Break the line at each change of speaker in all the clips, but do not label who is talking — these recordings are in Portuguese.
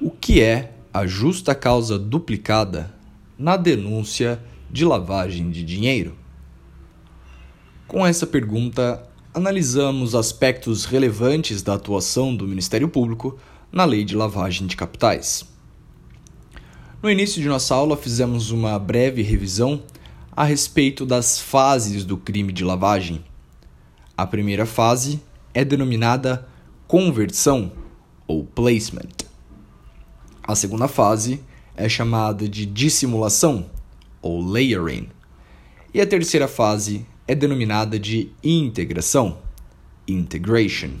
O que é a justa causa duplicada na denúncia de lavagem de dinheiro? Com essa pergunta, analisamos aspectos relevantes da atuação do Ministério Público na Lei de Lavagem de Capitais. No início de nossa aula, fizemos uma breve revisão a respeito das fases do crime de lavagem. A primeira fase é denominada conversão ou placement. A segunda fase é chamada de dissimulação ou layering. E a terceira fase é denominada de integração, integration.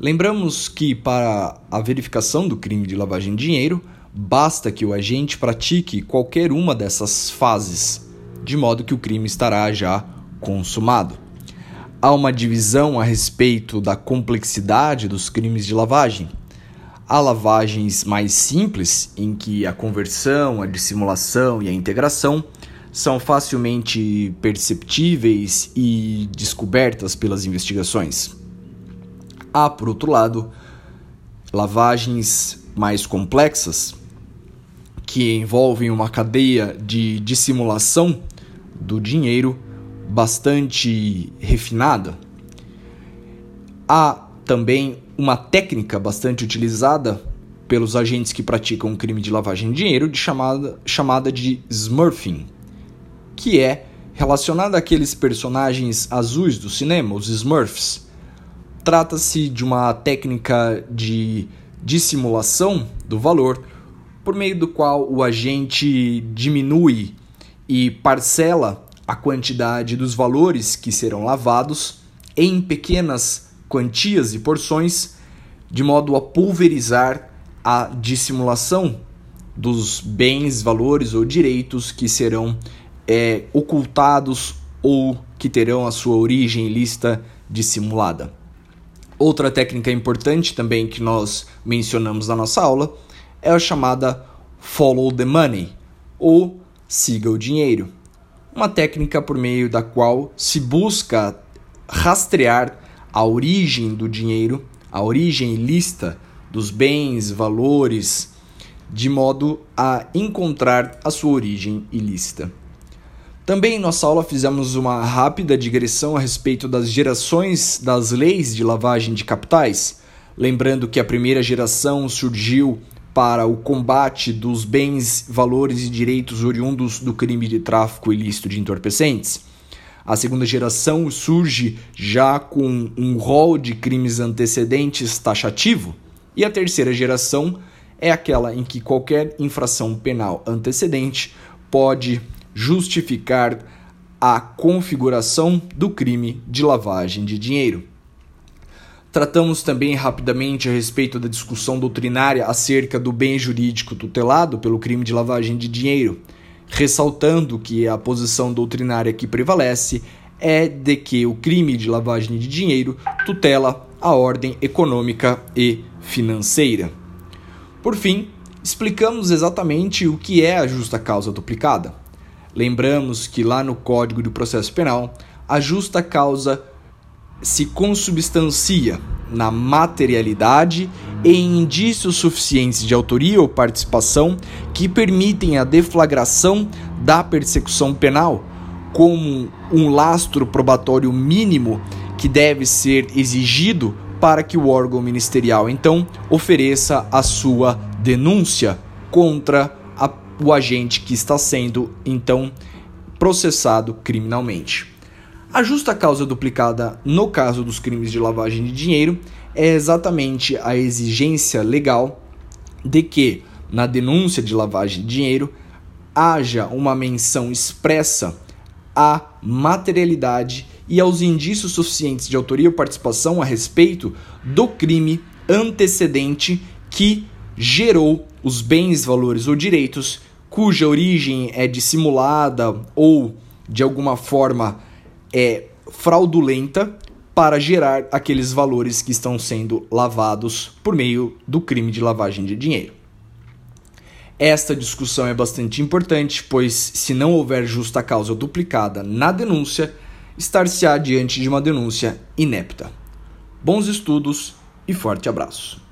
Lembramos que para a verificação do crime de lavagem de dinheiro, basta que o agente pratique qualquer uma dessas fases, de modo que o crime estará já consumado. Há uma divisão a respeito da complexidade dos crimes de lavagem. Há lavagens mais simples, em que a conversão, a dissimulação e a integração são facilmente perceptíveis e descobertas pelas investigações. Há, por outro lado, lavagens mais complexas, que envolvem uma cadeia de dissimulação do dinheiro bastante refinada. Há também uma técnica bastante utilizada pelos agentes que praticam o crime de lavagem de dinheiro de chamada, chamada de smurfing, que é relacionada àqueles personagens azuis do cinema, os Smurfs. Trata-se de uma técnica de dissimulação do valor por meio do qual o agente diminui e parcela a quantidade dos valores que serão lavados em pequenas quantias e porções, de modo a pulverizar a dissimulação dos bens, valores ou direitos que serão é, ocultados ou que terão a sua origem ilícita dissimulada. Outra técnica importante também que nós mencionamos na nossa aula é a chamada Follow the Money, ou Siga o Dinheiro, uma técnica por meio da qual se busca rastrear a origem do dinheiro, a origem ilícita dos bens, valores, de modo a encontrar a sua origem ilícita. Também em nossa aula fizemos uma rápida digressão a respeito das gerações das leis de lavagem de capitais, lembrando que a primeira geração surgiu para o combate dos bens, valores e direitos oriundos do crime de tráfico ilícito de entorpecentes. A segunda geração surge já com um rol de crimes antecedentes taxativo, e a terceira geração é aquela em que qualquer infração penal antecedente pode justificar a configuração do crime de lavagem de dinheiro. Tratamos também rapidamente a respeito da discussão doutrinária acerca do bem jurídico tutelado pelo crime de lavagem de dinheiro, ressaltando que a posição doutrinária que prevalece é de que o crime de lavagem de dinheiro tutela a ordem econômica e financeira. Por fim, explicamos exatamente o que é a justa causa duplicada. Lembramos que lá no Código do Processo Penal, a justa causa se consubstancia na materialidade e indícios suficientes de autoria ou participação que permitem a deflagração da persecução penal, como um lastro probatório mínimo que deve ser exigido para que o órgão ministerial então ofereça a sua denúncia contra a, o agente que está sendo então processado criminalmente. A justa causa duplicada no caso dos crimes de lavagem de dinheiro é exatamente a exigência legal de que, na denúncia de lavagem de dinheiro, haja uma menção expressa à materialidade e aos indícios suficientes de autoria ou participação a respeito do crime antecedente que gerou os bens, valores ou direitos cuja origem é dissimulada ou de alguma forma é fraudulenta para gerar aqueles valores que estão sendo lavados por meio do crime de lavagem de dinheiro. Esta discussão é bastante importante, pois se não houver justa causa duplicada na denúncia, estar-se-á diante de uma denúncia inepta. Bons estudos e forte abraço.